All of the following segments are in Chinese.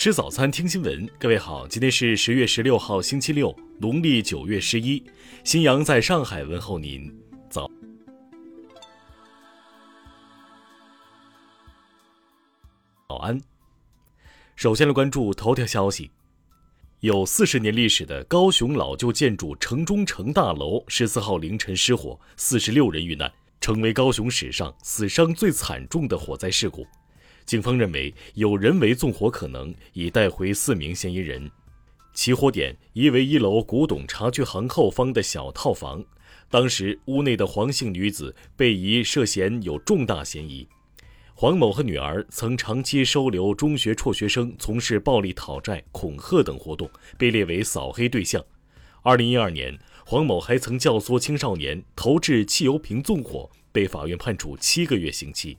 吃早餐，听新闻。各位好，今天是十月十六号，星期六，农历九月十一。新阳在上海问候您，早。早安。首先来关注头条消息：有四十年历史的高雄老旧建筑城中城大楼十四号凌晨失火，四十六人遇难，成为高雄史上死伤最惨重的火灾事故。警方认为有人为纵火可能，已带回四名嫌疑人。起火点疑为一楼古董茶具行后方的小套房，当时屋内的黄姓女子被疑涉嫌有重大嫌疑。黄某和女儿曾长期收留中学辍学生，从事暴力讨债、恐吓等活动，被列为扫黑对象。二零一二年，黄某还曾教唆青少年投掷汽油瓶纵火，被法院判处七个月刑期。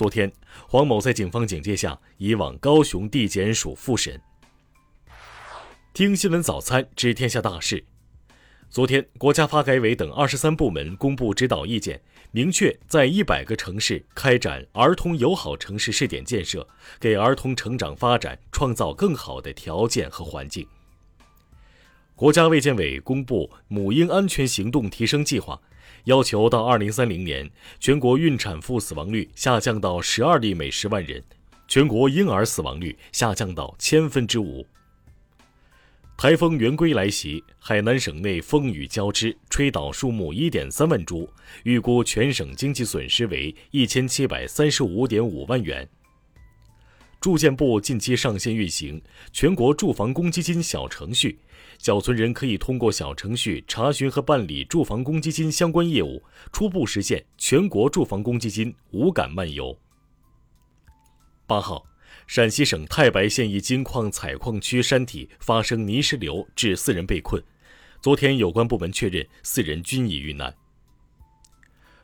昨天，黄某在警方警戒下移往高雄地检署复审。听新闻早餐知天下大事。昨天，国家发改委等二十三部门公布指导意见，明确在一百个城市开展儿童友好城市试点建设，给儿童成长发展创造更好的条件和环境。国家卫健委公布母婴安全行动提升计划。要求到二零三零年，全国孕产妇死亡率下降到十二例每十万人，全国婴儿死亡率下降到千分之五。台风圆规来袭，海南省内风雨交织，吹倒树木一点三万株，预估全省经济损失为一千七百三十五点五万元。住建部近期上线运行全国住房公积金小程序。缴存人可以通过小程序查询和办理住房公积金相关业务，初步实现全国住房公积金无感漫游。八号，陕西省太白县一金矿采矿区山体发生泥石流，致四人被困。昨天，有关部门确认四人均已遇难。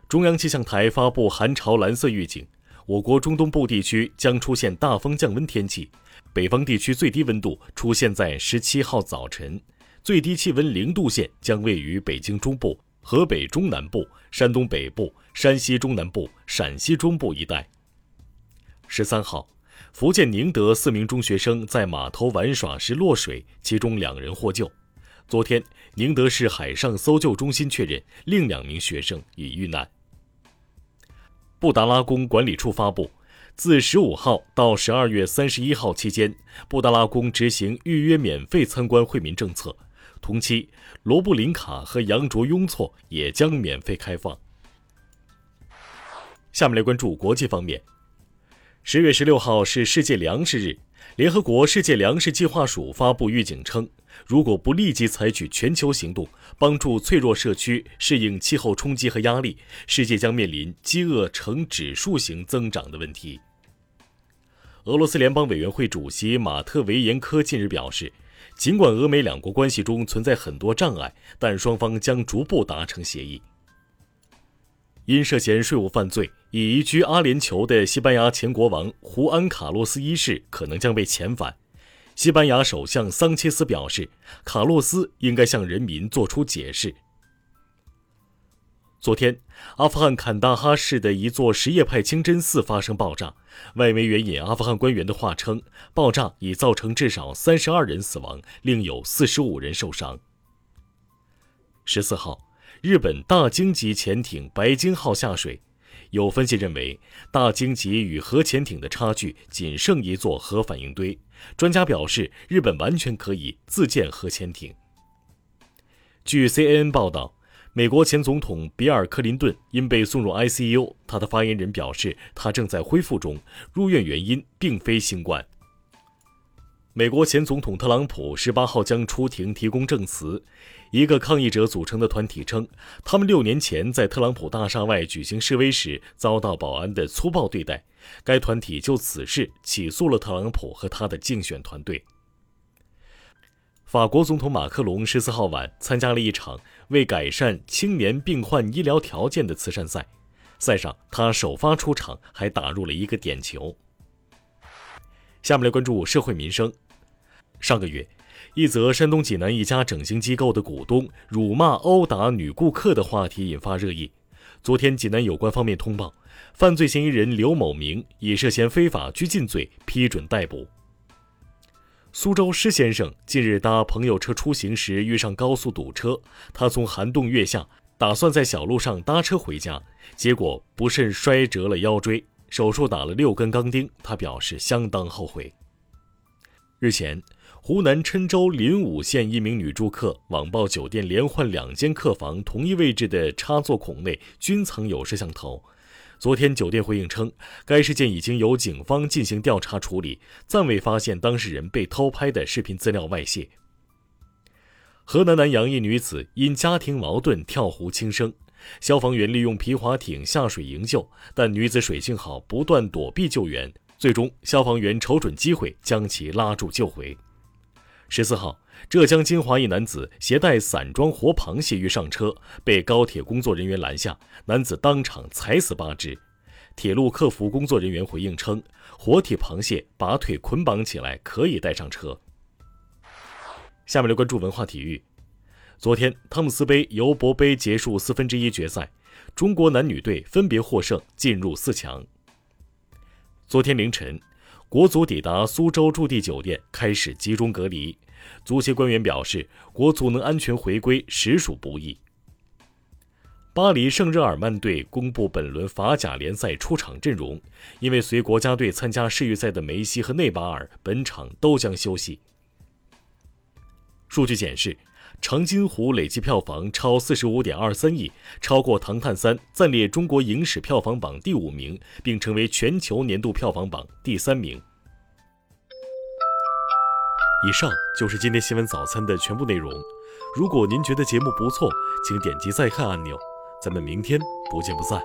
中央气象台发布寒潮蓝色预警，我国中东部地区将出现大风降温天气。北方地区最低温度出现在十七号早晨，最低气温零度线将位于北京中部、河北中南部、山东北部、山西中南部、陕西中部一带。十三号，福建宁德四名中学生在码头玩耍时落水，其中两人获救。昨天，宁德市海上搜救中心确认另两名学生已遇难。布达拉宫管理处发布。自十五号到十二月三十一号期间，布达拉宫执行预约免费参观惠民政策。同期，罗布林卡和羊卓雍措也将免费开放。下面来关注国际方面。十月十六号是世界粮食日，联合国世界粮食计划署发布预警称，如果不立即采取全球行动，帮助脆弱社区适应气候冲击和压力，世界将面临饥饿呈指数型增长的问题。俄罗斯联邦委员会主席马特维延科近日表示，尽管俄美两国关系中存在很多障碍，但双方将逐步达成协议。因涉嫌税务犯罪已移居阿联酋的西班牙前国王胡安·卡洛斯一世可能将被遣返。西班牙首相桑切斯表示，卡洛斯应该向人民做出解释。昨天，阿富汗坎大哈市的一座什叶派清真寺发生爆炸。外媒援引阿富汗官员的话称，爆炸已造成至少三十二人死亡，另有四十五人受伤。十四号，日本大鲸级潜艇“白鲸号”下水，有分析认为，大鲸级与核潜艇的差距仅剩一座核反应堆。专家表示，日本完全可以自建核潜艇。据 CNN 报道。美国前总统比尔·克林顿因被送入 ICU，他的发言人表示他正在恢复中，入院原因并非新冠。美国前总统特朗普十八号将出庭提供证词。一个抗议者组成的团体称，他们六年前在特朗普大厦外举行示威时遭到保安的粗暴对待。该团体就此事起诉了特朗普和他的竞选团队。法国总统马克龙十四号晚参加了一场为改善青年病患医疗条件的慈善赛，赛上他首发出场，还打入了一个点球。下面来关注社会民生。上个月，一则山东济南一家整形机构的股东辱骂殴打女顾客的话题引发热议。昨天，济南有关方面通报，犯罪嫌疑人刘某明以涉嫌非法拘禁罪批准逮捕。苏州施先生近日搭朋友车出行时遇上高速堵车，他从涵洞跃下，打算在小路上搭车回家，结果不慎摔折了腰椎，手术打了六根钢钉，他表示相当后悔。日前，湖南郴州临武县一名女住客网曝酒店连换两间客房，同一位置的插座孔内均藏有摄像头。昨天，酒店回应称，该事件已经由警方进行调查处理，暂未发现当事人被偷拍的视频资料外泄。河南南阳一女子因家庭矛盾跳湖轻生，消防员利用皮划艇下水营救，但女子水性好，不断躲避救援，最终消防员瞅准机会将其拉住救回。十四号。浙江金华一男子携带散装活螃蟹欲上车，被高铁工作人员拦下，男子当场踩死八只。铁路客服工作人员回应称，活体螃蟹把腿捆绑起来可以带上车。下面来关注文化体育。昨天，汤姆斯杯尤伯杯结束四分之一决赛，中国男女队分别获胜，进入四强。昨天凌晨，国足抵达苏州驻地酒店，开始集中隔离。足协官员表示，国足能安全回归实属不易。巴黎圣日耳曼队公布本轮法甲联赛出场阵容，因为随国家队参加世预赛的梅西和内马尔本场都将休息。数据显示，《长津湖》累计票房超四十五点二三亿，超过《唐探三》，暂列中国影史票房榜第五名，并成为全球年度票房榜第三名。以上就是今天新闻早餐的全部内容。如果您觉得节目不错，请点击再看按钮。咱们明天不见不散。